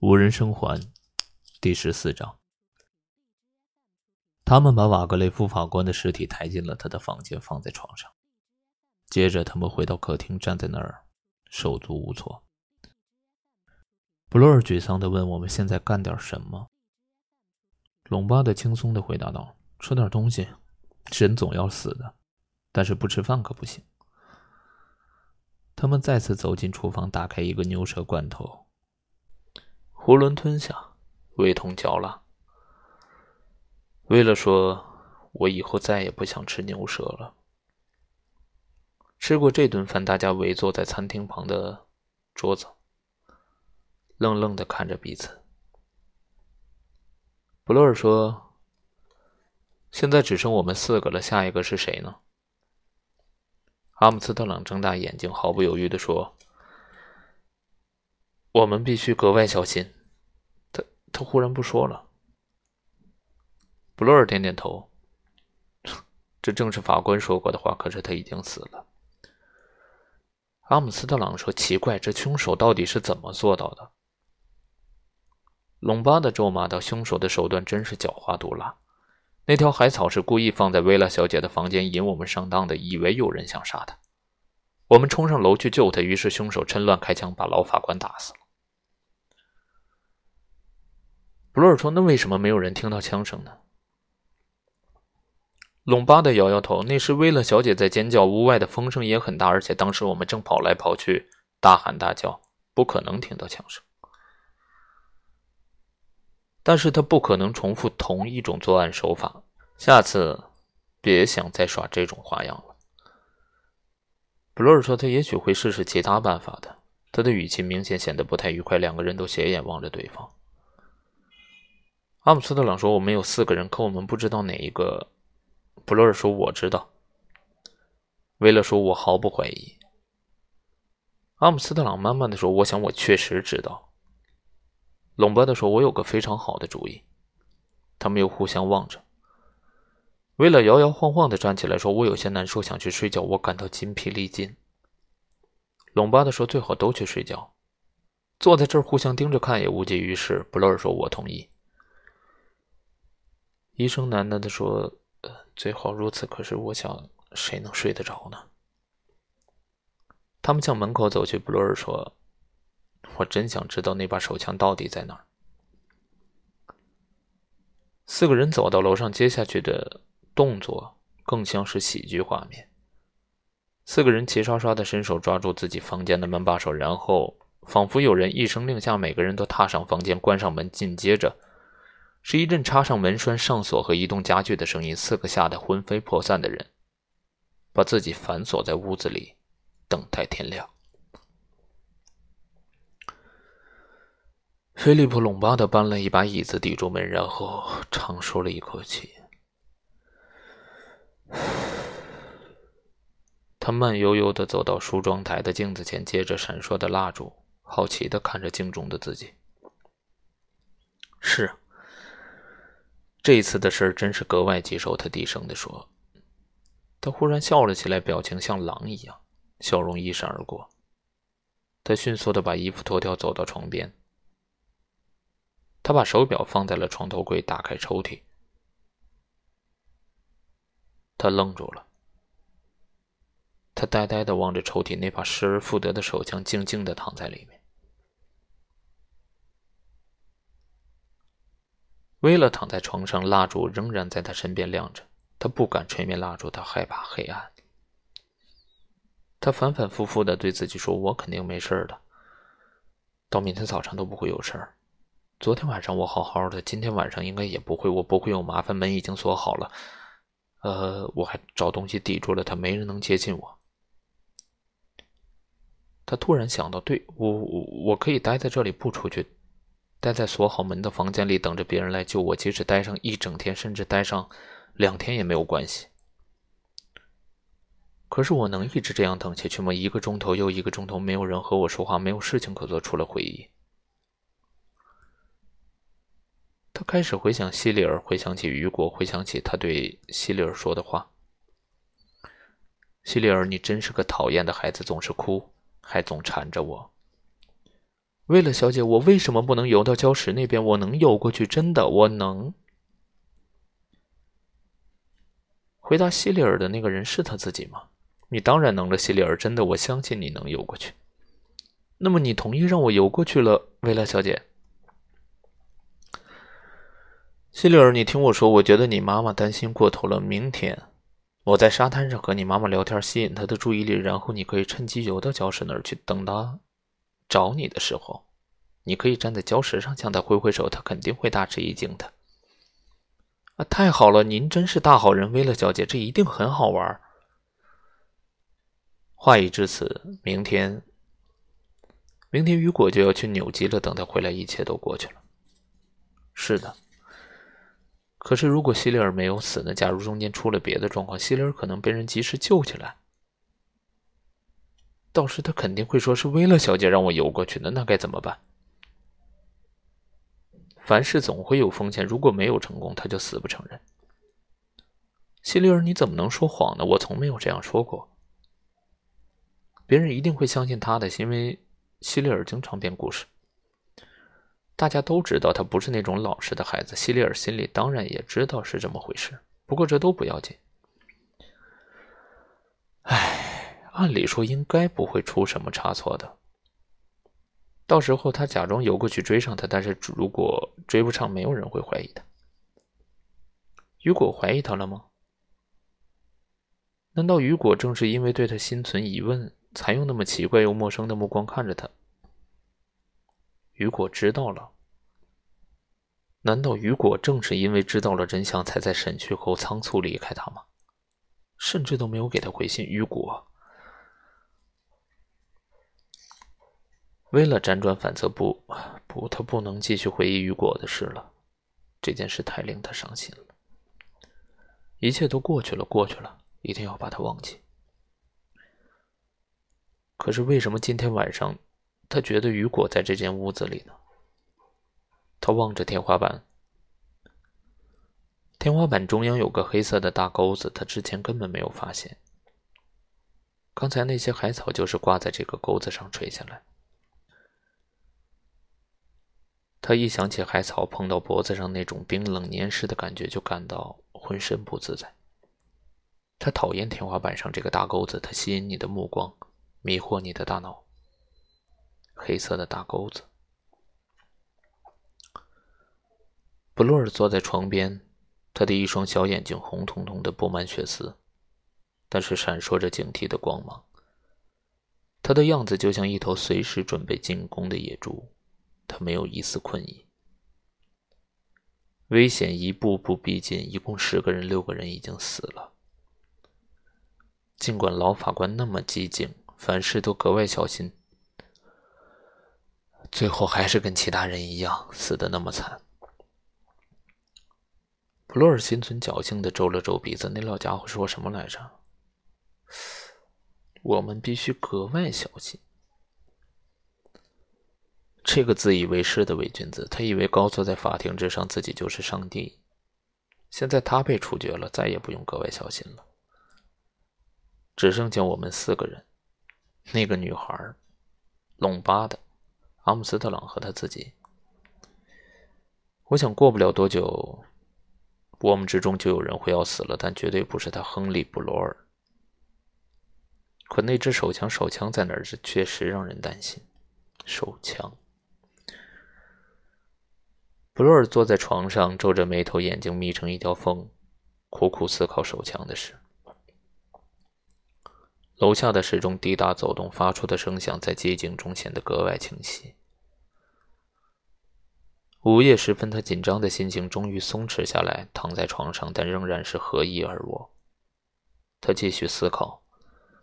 无人生还，第十四章。他们把瓦格雷夫法官的尸体抬进了他的房间，放在床上。接着，他们回到客厅，站在那儿，手足无措。布洛尔沮丧地问：“我们现在干点什么？”隆巴德轻松地回答道：“吃点东西，人总要死的，但是不吃饭可不行。”他们再次走进厨房，打开一个牛舌罐头。囫囵吞下，味同嚼蜡。为了说，我以后再也不想吃牛舌了。吃过这顿饭，大家围坐在餐厅旁的桌子，愣愣的看着彼此。布洛尔说：“现在只剩我们四个了，下一个是谁呢？”阿姆斯特朗睁大眼睛，毫不犹豫的说：“我们必须格外小心。”他忽然不说了。布洛尔点点头，这正是法官说过的话。可是他已经死了。阿姆斯特朗说：“奇怪，这凶手到底是怎么做到的？”隆巴的咒骂道：“凶手的手段真是狡猾毒辣。那条海草是故意放在薇拉小姐的房间，引我们上当的，以为有人想杀她。我们冲上楼去救她，于是凶手趁乱开枪，把老法官打死了。”布洛尔说：“那为什么没有人听到枪声呢？”隆巴的摇摇头：“那时威勒小姐在尖叫，屋外的风声也很大，而且当时我们正跑来跑去，大喊大叫，不可能听到枪声。但是他不可能重复同一种作案手法，下次别想再耍这种花样了。”布洛尔说：“他也许会试试其他办法的。”他的语气明显显得不太愉快，两个人都斜眼望着对方。阿姆斯特朗说：“我们有四个人，可我们不知道哪一个。”布勒尔说：“我知道。”威勒说：“我毫不怀疑。”阿姆斯特朗慢慢的说：“我想我确实知道。”隆巴德说：“我有个非常好的主意。”他们又互相望着。威勒摇摇晃晃的站起来说：“我有些难受，想去睡觉，我感到筋疲力尽。”隆巴德说：“最好都去睡觉，坐在这儿互相盯着看也无济于事。”布勒尔说：“我同意。”医生喃喃地说：“呃，最好如此。可是我想，谁能睡得着呢？”他们向门口走去。布洛尔说：“我真想知道那把手枪到底在哪儿。”四个人走到楼上，接下去的动作更像是喜剧画面。四个人齐刷刷的伸手抓住自己房间的门把手，然后仿佛有人一声令下，每个人都踏上房间，关上门，紧接着。是一阵插上门栓、上锁和移动家具的声音。四个吓得魂飞魄散的人，把自己反锁在屋子里，等待天亮。菲利普·隆巴德搬了一把椅子抵住门，然后长舒了一口气。他慢悠悠的走到梳妆台的镜子前，接着闪烁的蜡烛，好奇的看着镜中的自己。是。这次的事真是格外棘手，他低声地说。他忽然笑了起来，表情像狼一样，笑容一闪而过。他迅速的把衣服脱掉，走到床边。他把手表放在了床头柜，打开抽屉。他愣住了。他呆呆的望着抽屉，那把失而复得的手枪静静的躺在里面。威勒躺在床上，蜡烛仍然在他身边亮着。他不敢吹灭蜡烛，他害怕黑暗。他反反复复的对自己说：“我肯定没事的，到明天早上都不会有事儿。昨天晚上我好好的，今天晚上应该也不会，我不会有麻烦。门已经锁好了，呃，我还找东西抵住了他，没人能接近我。”他突然想到：“对我，我我可以待在这里，不出去。”待在锁好门的房间里，等着别人来救我。即使待上一整天，甚至待上两天也没有关系。可是我能一直这样等下去吗？一个钟头又一个钟头，没有人和我说话，没有事情可做，除了回忆。他开始回想希里尔，回想起雨果，回想起他对希里尔说的话：“希里尔，你真是个讨厌的孩子，总是哭，还总缠着我。”为了小姐，我为什么不能游到礁石那边？我能游过去，真的，我能。回答西里尔的那个人是他自己吗？你当然能了，西里尔，真的，我相信你能游过去。那么你同意让我游过去了，薇拉小姐？西里尔，你听我说，我觉得你妈妈担心过头了。明天我在沙滩上和你妈妈聊天，吸引她的注意力，然后你可以趁机游到礁石那儿去，等她。找你的时候，你可以站在礁石上向他挥挥手，他肯定会大吃一惊的。啊，太好了，您真是大好人，威勒小姐，这一定很好玩。话已至此，明天，明天雨果就要去纽基了。等他回来，一切都过去了。是的。可是，如果希利尔没有死呢？假如中间出了别的状况，希利尔可能被人及时救起来。到时他肯定会说是威勒小姐让我游过去的，那该怎么办？凡事总会有风险，如果没有成功，他就死不承认。希利尔，你怎么能说谎呢？我从没有这样说过。别人一定会相信他的，因为希利尔经常编故事。大家都知道他不是那种老实的孩子，希利尔心里当然也知道是这么回事。不过这都不要紧。唉。按理说应该不会出什么差错的。到时候他假装游过去追上他，但是如果追不上，没有人会怀疑他。雨果怀疑他了吗？难道雨果正是因为对他心存疑问，才用那么奇怪又陌生的目光看着他？雨果知道了。难道雨果正是因为知道了真相，才在审讯后仓促离开他吗？甚至都没有给他回信。雨果。为了辗转反侧，不不，他不能继续回忆雨果的事了。这件事太令他伤心了。一切都过去了，过去了，一定要把它忘记。可是为什么今天晚上，他觉得雨果在这间屋子里呢？他望着天花板，天花板中央有个黑色的大钩子，他之前根本没有发现。刚才那些海草就是挂在这个钩子上垂下来。他一想起海草碰到脖子上那种冰冷黏湿的感觉，就感到浑身不自在。他讨厌天花板上这个大钩子，它吸引你的目光，迷惑你的大脑。黑色的大钩子。布洛尔坐在床边，他的一双小眼睛红彤彤的，布满血丝，但是闪烁着警惕的光芒。他的样子就像一头随时准备进攻的野猪。他没有一丝困意，危险一步步逼近，一共十个人，六个人已经死了。尽管老法官那么激进，凡事都格外小心，最后还是跟其他人一样死的那么惨。普洛尔心存侥幸的皱了皱鼻子，那老家伙说什么来着？我们必须格外小心。这个自以为是的伪君子，他以为高坐在法庭之上，自己就是上帝。现在他被处决了，再也不用格外小心了。只剩下我们四个人：那个女孩、隆巴的、阿姆斯特朗和他自己。我想过不了多久，我们之中就有人会要死了，但绝对不是他，亨利·布罗尔。可那支手枪，手枪在哪儿？这确实让人担心。手枪。布洛尔坐在床上，皱着眉头，眼睛眯成一条缝，苦苦思考手枪的事。楼下的时钟滴答走动，发出的声响在寂静中显得格外清晰。午夜时分，他紧张的心情终于松弛下来，躺在床上，但仍然是合衣而卧。他继续思考，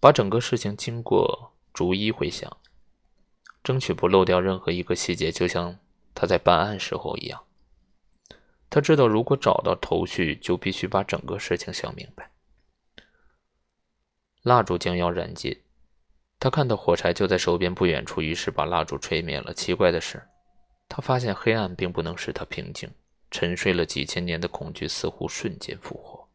把整个事情经过逐一回想，争取不漏掉任何一个细节，就像……他在办案时候一样，他知道如果找到头绪，就必须把整个事情想明白。蜡烛将要燃尽，他看到火柴就在手边不远处，于是把蜡烛吹灭了。奇怪的是，他发现黑暗并不能使他平静，沉睡了几千年的恐惧似乎瞬间复活，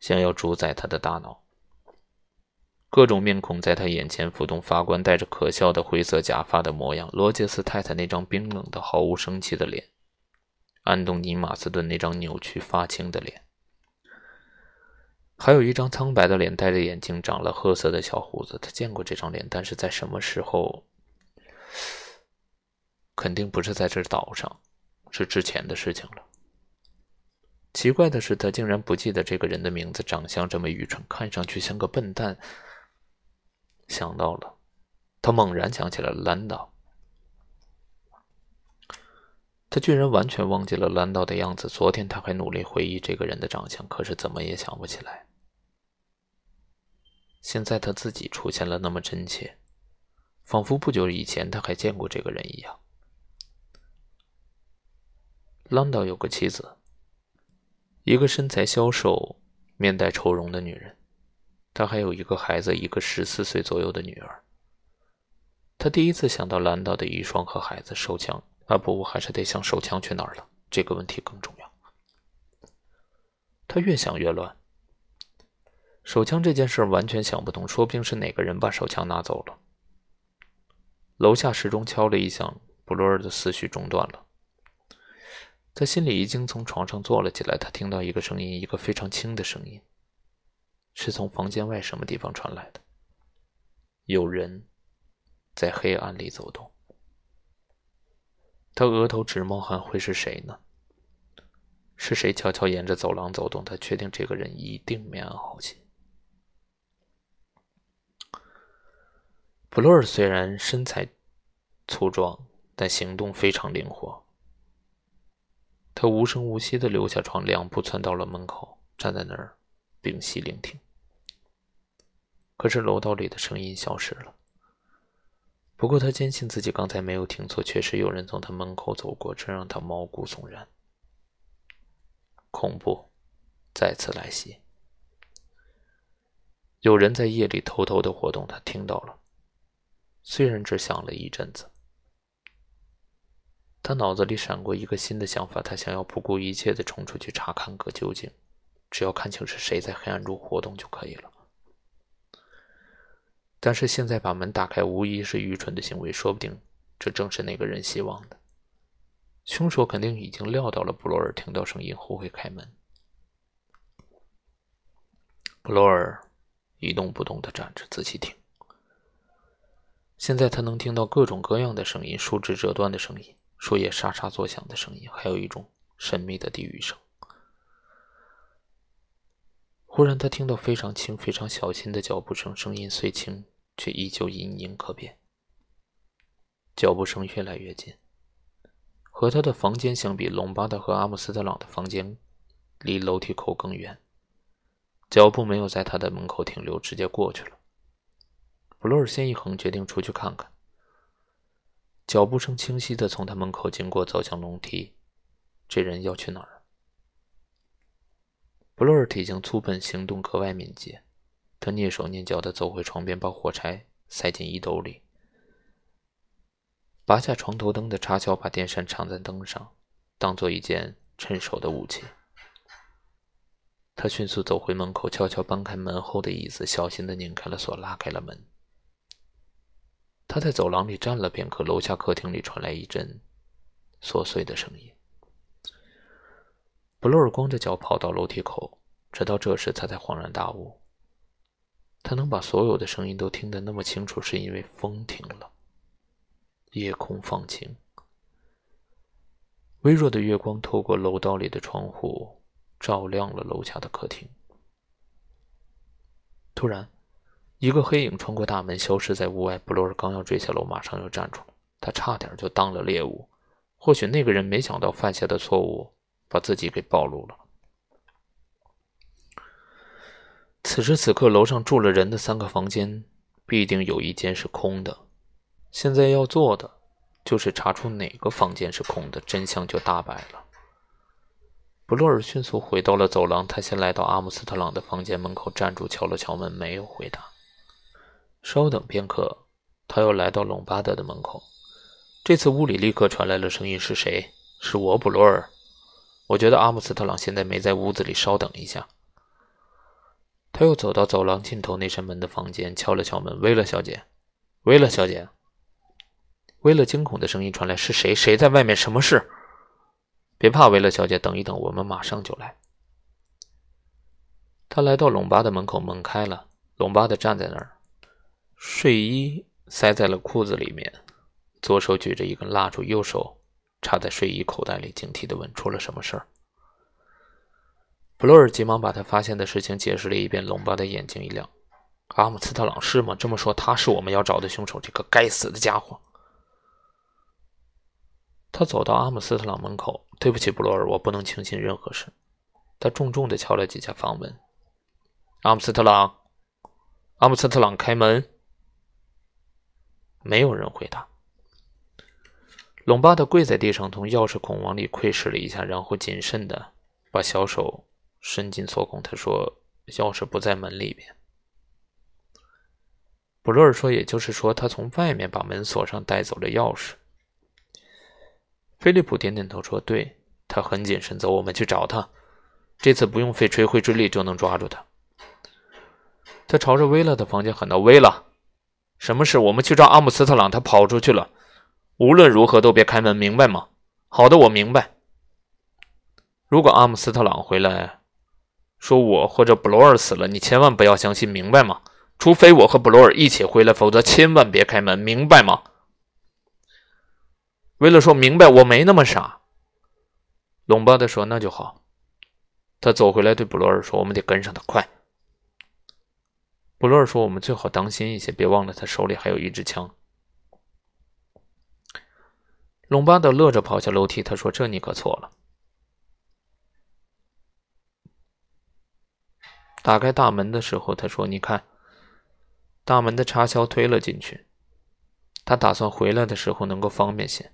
想要主宰他的大脑。各种面孔在他眼前浮动。法官戴着可笑的灰色假发的模样，罗杰斯太太那张冰冷的、毫无生气的脸，安东尼·马斯顿那张扭曲发青的脸，还有一张苍白的脸，戴着眼镜，长了褐色的小胡子。他见过这张脸，但是在什么时候？肯定不是在这岛上，是之前的事情了。奇怪的是，他竟然不记得这个人的名字，长相这么愚蠢，看上去像个笨蛋。想到了，他猛然想起了兰道。他居然完全忘记了兰道的样子。昨天他还努力回忆这个人的长相，可是怎么也想不起来。现在他自己出现了，那么真切，仿佛不久以前他还见过这个人一样。兰道有个妻子。一个身材消瘦、面带愁容的女人，他还有一个孩子，一个十四岁左右的女儿。他第一次想到兰道的遗孀和孩子，手枪啊不，我还是得想手枪去哪儿了。这个问题更重要。他越想越乱，手枪这件事完全想不通，说不定是哪个人把手枪拿走了。楼下时钟敲了一响，布洛尔的思绪中断了。他心里已经从床上坐了起来。他听到一个声音，一个非常轻的声音，是从房间外什么地方传来的。有人在黑暗里走动。他额头直冒汗，会是谁呢？是谁悄悄沿着走廊走动？他确定这个人一定没安好心。普洛尔虽然身材粗壮，但行动非常灵活。他无声无息地溜下床，两步窜到了门口，站在那儿，屏息聆听。可是楼道里的声音消失了。不过他坚信自己刚才没有听错，确实有人从他门口走过，这让他毛骨悚然。恐怖再次来袭。有人在夜里偷偷的活动，他听到了，虽然只响了一阵子。他脑子里闪过一个新的想法，他想要不顾一切的冲出去查看个究竟，只要看清是谁在黑暗中活动就可以了。但是现在把门打开无疑是愚蠢的行为，说不定这正是那个人希望的。凶手肯定已经料到了布罗尔听到声音后会开门。布罗尔一动不动地站着，仔细听。现在他能听到各种各样的声音，树枝折断的声音。树叶沙沙作响的声音，还有一种神秘的低语声。忽然，他听到非常轻、非常小心的脚步声，声音虽轻，却依旧隐隐可辨。脚步声越来越近，和他的房间相比，隆巴德和阿姆斯特朗的房间离楼梯口更远。脚步没有在他的门口停留，直接过去了。布洛尔先一横，决定出去看看。脚步声清晰的从他门口经过，走向楼梯。这人要去哪儿？布洛尔体型粗笨，行动格外敏捷。他蹑手蹑脚的走回床边，把火柴塞进衣兜里，拔下床头灯的插销，把电扇插在灯上，当做一件趁手的武器。他迅速走回门口，悄悄搬开门后的椅子，小心的拧开了锁，拉开了门。他在走廊里站了片刻，楼下客厅里传来一阵琐碎的声音。布洛尔光着脚跑到楼梯口，直到这时他才恍然大悟：他能把所有的声音都听得那么清楚，是因为风停了，夜空放晴，微弱的月光透过楼道里的窗户，照亮了楼下的客厅。突然。一个黑影穿过大门，消失在屋外。布洛尔刚要追下楼，马上又站住了。他差点就当了猎物。或许那个人没想到犯下的错误，把自己给暴露了。此时此刻，楼上住了人的三个房间，必定有一间是空的。现在要做的，就是查出哪个房间是空的，真相就大白了。布洛尔迅速回到了走廊，他先来到阿姆斯特朗的房间门口，站住，敲了敲门，没有回答。稍等片刻，他又来到隆巴德的门口。这次屋里立刻传来了声音：“是谁？是我，布洛尔。我觉得阿姆斯特朗现在没在屋子里。稍等一下。”他又走到走廊尽头那扇门的房间，敲了敲门：“威勒小姐，威勒小姐。”威勒惊恐的声音传来：“是谁？谁在外面？什么事？”“别怕，威勒小姐，等一等，我们马上就来。”他来到隆巴的门口，门开了，隆巴的站在那儿，睡衣塞在了裤子里面，左手举着一根蜡烛，右手插在睡衣口袋里，警惕的问：“出了什么事儿？”布洛尔急忙把他发现的事情解释了一遍，隆巴的眼睛一亮：“阿姆斯特朗是吗？这么说，他是我们要找的凶手，这个该死的家伙！”他走到阿姆斯特朗门口。“对不起，布洛尔，我不能轻信任何事。”他重重地敲了几下房门。“阿姆斯特朗，阿姆斯特朗，开门！”没有人回答。隆巴的跪在地上，从钥匙孔往里窥视了一下，然后谨慎地把小手。伸进锁孔，他说：“钥匙不在门里边。”布洛尔说：“也就是说，他从外面把门锁上，带走了钥匙。”菲利普点点头说：“对，他很谨慎。走，我们去找他。这次不用费吹灰之力就能抓住他。”他朝着威勒的房间喊道：“威勒，什么事？我们去找阿姆斯特朗，他跑出去了。无论如何都别开门，明白吗？”“好的，我明白。”如果阿姆斯特朗回来。说我或者布罗尔死了，你千万不要相信，明白吗？除非我和布罗尔一起回来，否则千万别开门，明白吗？为了说明白，我没那么傻。隆巴德说：“那就好。”他走回来对布罗尔说：“我们得跟上他，快！”布罗尔说：“我们最好当心一些，别忘了他手里还有一支枪。”隆巴德乐着跑下楼梯，他说：“这你可错了。”打开大门的时候，他说：“你看，大门的插销推了进去。他打算回来的时候能够方便些。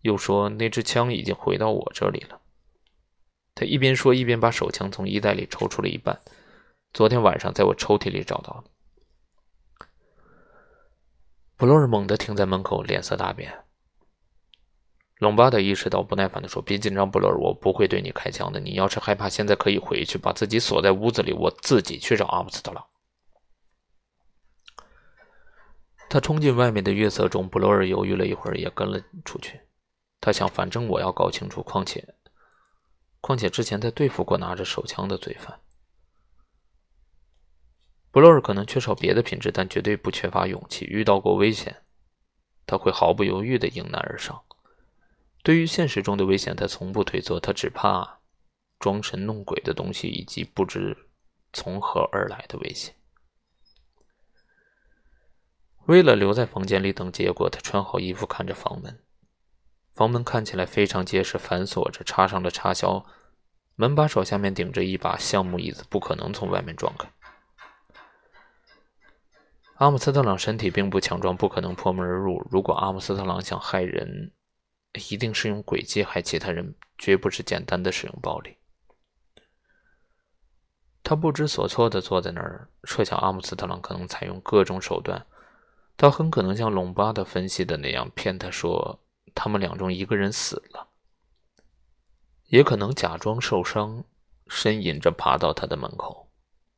又说那支枪已经回到我这里了。”他一边说，一边把手枪从衣袋里抽出了一半。昨天晚上在我抽屉里找到的。布洛尔猛地停在门口，脸色大变。隆巴德意识到，不耐烦地说：“别紧张，布洛尔，我不会对你开枪的。你要是害怕，现在可以回去，把自己锁在屋子里，我自己去找阿姆斯特朗。”他冲进外面的月色中，布洛尔犹豫了一会儿，也跟了出去。他想，反正我要搞清楚，况且，况且之前他对付过拿着手枪的罪犯。布洛尔可能缺少别的品质，但绝对不缺乏勇气。遇到过危险，他会毫不犹豫地迎难而上。对于现实中的危险，他从不退缩，他只怕装神弄鬼的东西以及不知从何而来的危险。为了留在房间里等结果，他穿好衣服，看着房门。房门看起来非常结实，反锁着，插上了插销，门把手下面顶着一把橡木椅子，不可能从外面撞开。阿姆斯特朗身体并不强壮，不可能破门而入。如果阿姆斯特朗想害人，一定是用诡计害其他人，绝不是简单的使用暴力。他不知所措地坐在那儿，设想阿姆斯特朗可能采用各种手段。他很可能像隆巴的分析的那样，骗他说他们两中一个人死了，也可能假装受伤，呻吟着爬到他的门口。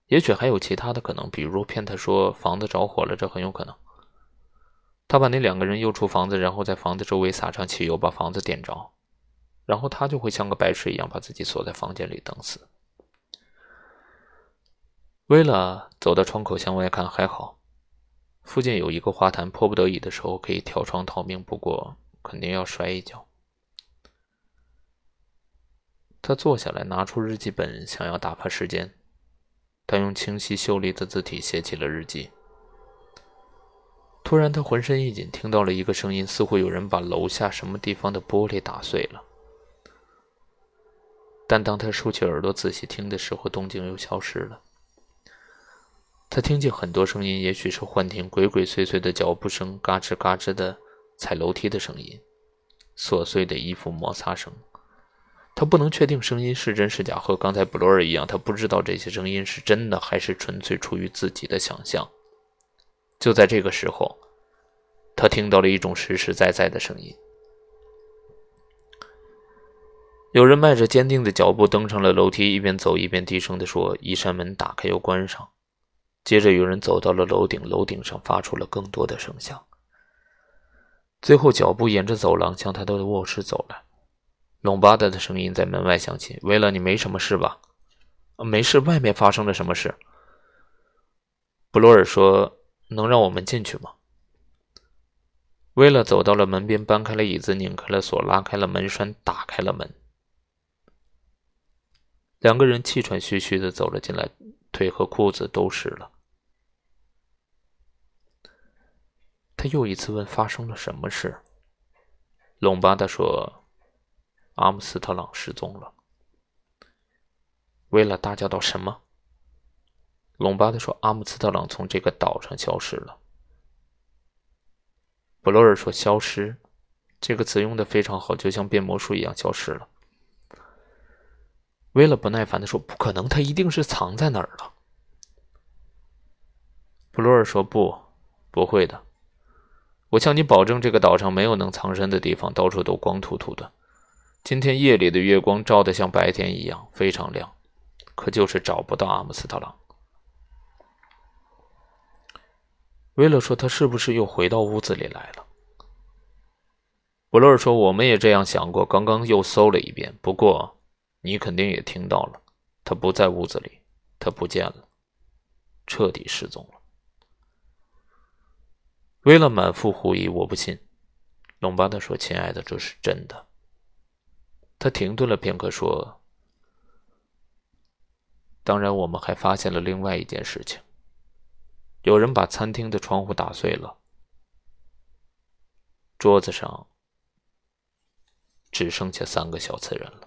也许还有其他的可能，比如骗他说房子着火了，这很有可能。他把那两个人诱出房子，然后在房子周围撒上汽油，把房子点着，然后他就会像个白痴一样把自己锁在房间里等死。为了走到窗口向外看，还好，附近有一个花坛，迫不得已的时候可以跳窗逃命，不过肯定要摔一跤。他坐下来，拿出日记本，想要打发时间。他用清晰秀丽的字体写起了日记。突然，他浑身一紧，听到了一个声音，似乎有人把楼下什么地方的玻璃打碎了。但当他竖起耳朵仔细听的时候，动静又消失了。他听见很多声音，也许是幻听，鬼鬼祟祟的脚步声，嘎吱嘎吱的踩楼梯的声音，琐碎的衣服摩擦声。他不能确定声音是真是假，和刚才布罗尔一样，他不知道这些声音是真的还是纯粹出于自己的想象。就在这个时候，他听到了一种实实在在的声音。有人迈着坚定的脚步登上了楼梯，一边走一边低声地说：“一扇门打开又关上。”接着有人走到了楼顶，楼顶上发出了更多的声响。最后，脚步沿着走廊向他的卧室走来。隆巴德的声音在门外响起：“为了你没什么事吧？”“没事。”“外面发生了什么事？”布罗尔说：“能让我们进去吗？”威勒走到了门边，搬开了椅子，拧开了锁，拉开了门栓，打开了门。两个人气喘吁吁的走了进来，腿和裤子都湿了。他又一次问：“发生了什么事？”隆巴达说：“阿姆斯特朗失踪了。”威勒大叫道：“什么？”隆巴达说：“阿姆斯特朗从这个岛上消失了。”布罗尔说：“消失，这个词用的非常好，就像变魔术一样，消失了。”威勒不耐烦的说：“不可能，他一定是藏在哪儿了。”布罗尔说：“不，不会的。我向你保证，这个岛上没有能藏身的地方，到处都光秃秃的。今天夜里的月光照得像白天一样非常亮，可就是找不到阿姆斯特朗。”威勒说：“他是不是又回到屋子里来了？”布罗尔说：“我们也这样想过，刚刚又搜了一遍，不过……”你肯定也听到了，他不在屋子里，他不见了，彻底失踪了。威勒满腹狐疑，我不信。隆巴德说：“亲爱的，这是真的。”他停顿了片刻，说：“当然，我们还发现了另外一件事情，有人把餐厅的窗户打碎了，桌子上只剩下三个小瓷人了。”